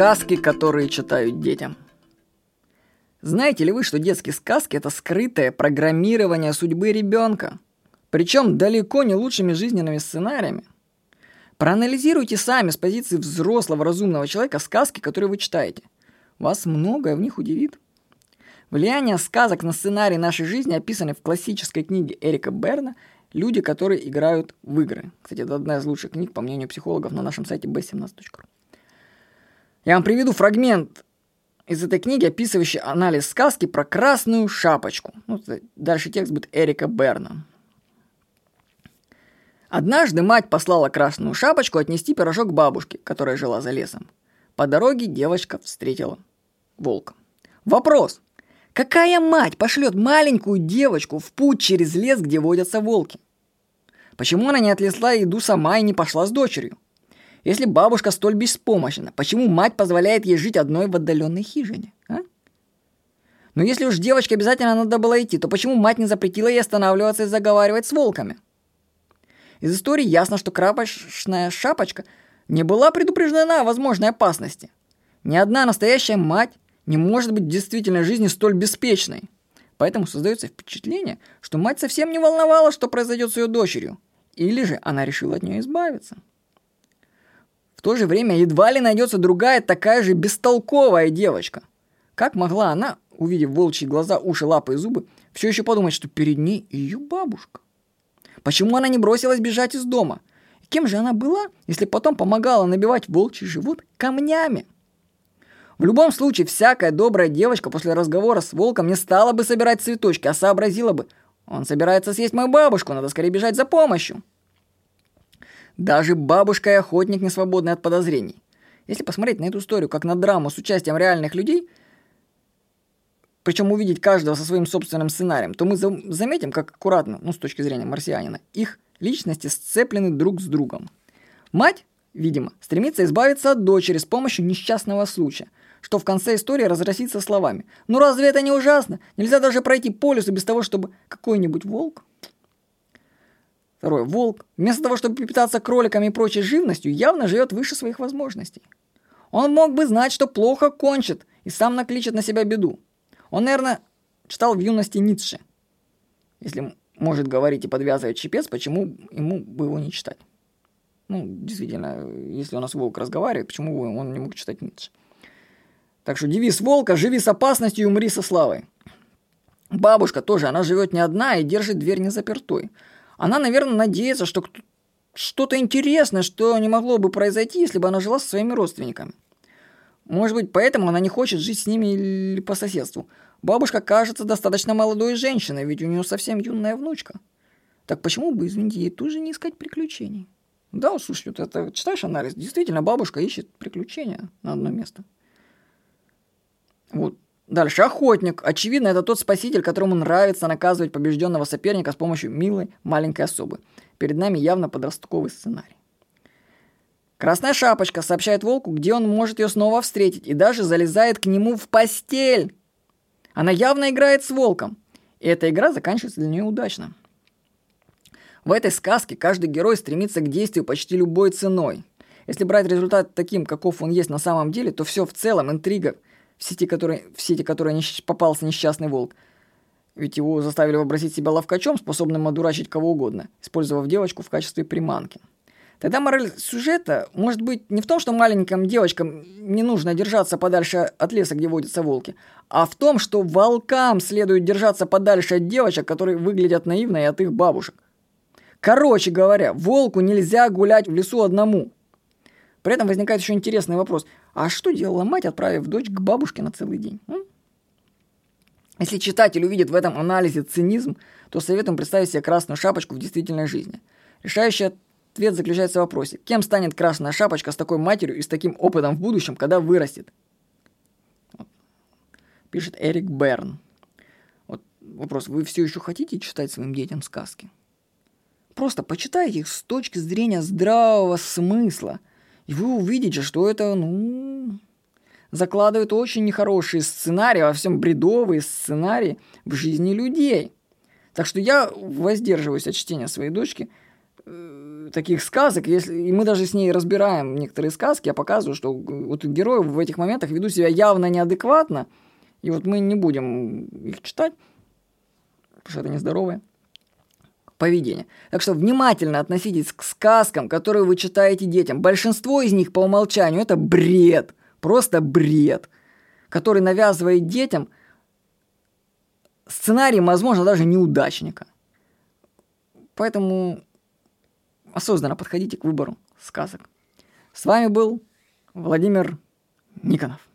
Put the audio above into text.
Сказки, которые читают детям. Знаете ли вы, что детские сказки – это скрытое программирование судьбы ребенка? Причем далеко не лучшими жизненными сценариями. Проанализируйте сами с позиции взрослого разумного человека сказки, которые вы читаете. Вас многое в них удивит. Влияние сказок на сценарий нашей жизни описаны в классической книге Эрика Берна «Люди, которые играют в игры». Кстати, это одна из лучших книг, по мнению психологов, на нашем сайте b17.ru. Я вам приведу фрагмент из этой книги, описывающий анализ сказки про красную шапочку. Ну, дальше текст будет Эрика Берна. Однажды мать послала красную шапочку отнести пирожок бабушке, которая жила за лесом. По дороге девочка встретила волка. Вопрос. Какая мать пошлет маленькую девочку в путь через лес, где водятся волки? Почему она не отлесла еду сама и не пошла с дочерью? Если бабушка столь беспомощна, почему мать позволяет ей жить одной в отдаленной хижине? А? Но если уж девочке обязательно надо было идти, то почему мать не запретила ей останавливаться и заговаривать с волками? Из истории ясно, что крапочная шапочка не была предупреждена о возможной опасности. Ни одна настоящая мать не может быть в действительной жизни столь беспечной. Поэтому создается впечатление, что мать совсем не волновала, что произойдет с ее дочерью. Или же она решила от нее избавиться. В то же время едва ли найдется другая такая же бестолковая девочка. Как могла она, увидев волчьи глаза, уши, лапы и зубы, все еще подумать, что перед ней ее бабушка? Почему она не бросилась бежать из дома? И кем же она была, если потом помогала набивать волчий живот камнями? В любом случае, всякая добрая девочка после разговора с волком не стала бы собирать цветочки, а сообразила бы, он собирается съесть мою бабушку, надо скорее бежать за помощью. Даже бабушка и охотник не свободны от подозрений. Если посмотреть на эту историю как на драму с участием реальных людей, причем увидеть каждого со своим собственным сценарием, то мы заметим, как аккуратно, ну, с точки зрения марсианина, их личности сцеплены друг с другом. Мать, видимо, стремится избавиться от дочери с помощью несчастного случая, что в конце истории разразится словами «Ну разве это не ужасно? Нельзя даже пройти по лесу без того, чтобы какой-нибудь волк Второе. Волк, вместо того, чтобы питаться кроликами и прочей живностью, явно живет выше своих возможностей. Он мог бы знать, что плохо кончит, и сам накличет на себя беду. Он, наверное, читал в юности Ницше. Если может говорить и подвязывать чепец, почему ему бы его не читать? Ну, действительно, если у нас волк разговаривает, почему он не мог читать Ницше? Так что девиз волка «Живи с опасностью и умри со славой». Бабушка тоже, она живет не одна и держит дверь не запертой. Она, наверное, надеется, что что-то интересное, что не могло бы произойти, если бы она жила со своими родственниками. Может быть, поэтому она не хочет жить с ними или по соседству. Бабушка кажется достаточно молодой женщиной, ведь у нее совсем юная внучка. Так почему бы, извините, ей тоже не искать приключений? Да, слушай, вот это читаешь анализ, действительно, бабушка ищет приключения на одно место. Вот, Дальше охотник. Очевидно, это тот спаситель, которому нравится наказывать побежденного соперника с помощью милой маленькой особы. Перед нами явно подростковый сценарий. Красная шапочка сообщает волку, где он может ее снова встретить, и даже залезает к нему в постель. Она явно играет с волком, и эта игра заканчивается для нее удачно. В этой сказке каждый герой стремится к действию почти любой ценой. Если брать результат таким, каков он есть на самом деле, то все в целом интрига – в сети которой, в сети которой попался несчастный волк. Ведь его заставили вообразить себя ловкачом, способным одурачить кого угодно, использовав девочку в качестве приманки. Тогда мораль сюжета может быть не в том, что маленьким девочкам не нужно держаться подальше от леса, где водятся волки, а в том, что волкам следует держаться подальше от девочек, которые выглядят наивно и от их бабушек. Короче говоря, волку нельзя гулять в лесу одному. При этом возникает еще интересный вопрос. А что делала мать, отправив дочь к бабушке на целый день? М? Если читатель увидит в этом анализе цинизм, то советуем представить себе красную шапочку в действительной жизни. Решающий ответ заключается в вопросе, кем станет красная шапочка с такой матерью и с таким опытом в будущем, когда вырастет? Пишет Эрик Берн. Вот вопрос, вы все еще хотите читать своим детям сказки? Просто почитайте их с точки зрения здравого смысла – и вы увидите, что это, ну, закладывает очень нехорошие сценарии, во всем бредовые сценарии в жизни людей. Так что я воздерживаюсь от чтения своей дочки э, таких сказок, если, и мы даже с ней разбираем некоторые сказки, я показываю, что вот герои в этих моментах ведут себя явно неадекватно, и вот мы не будем их читать, потому что это нездоровое поведение. Так что внимательно относитесь к сказкам, которые вы читаете детям. Большинство из них по умолчанию это бред, просто бред, который навязывает детям сценарий, возможно, даже неудачника. Поэтому осознанно подходите к выбору сказок. С вами был Владимир Никонов.